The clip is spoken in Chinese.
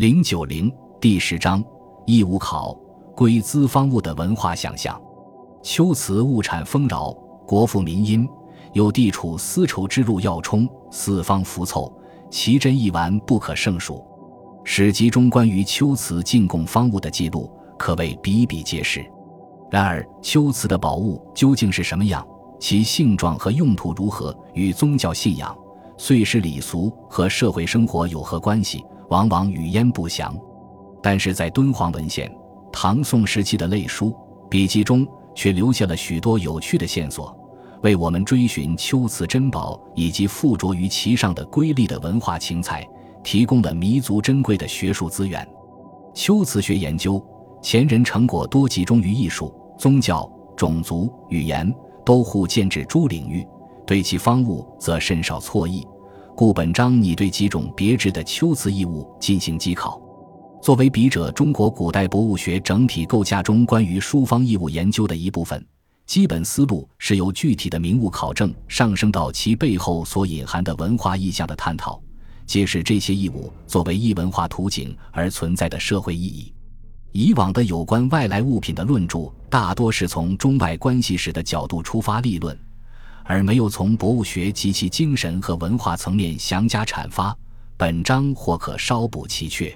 零九零第十章义务考归资方物的文化想象。秋瓷物产丰饶，国富民殷，有地处丝绸之路要冲，四方浮凑，奇珍异玩不可胜数。史籍中关于秋瓷进贡方物的记录可谓比比皆是。然而，秋瓷的宝物究竟是什么样？其性状和用途如何？与宗教信仰、岁时礼俗和社会生活有何关系？往往语焉不详。但是在敦煌文献、唐宋时期的类书、笔记中，却留下了许多有趣的线索，为我们追寻秋瓷珍宝以及附着于其上的瑰丽的文化情彩提供了弥足珍贵的学术资源。秋瓷学研究前人成果多集中于艺术、宗教、种族、语言。都互建制诸领域，对其方物则甚少错意，故本章拟对几种别致的秋瓷异物进行机考。作为笔者中国古代博物学整体构架中关于书方异物研究的一部分，基本思路是由具体的名物考证上升到其背后所隐含的文化意象的探讨，揭示这些异物作为异文化图景而存在的社会意义。以往的有关外来物品的论著，大多是从中外关系史的角度出发立论，而没有从博物学及其精神和文化层面详加阐发。本章或可稍补其缺。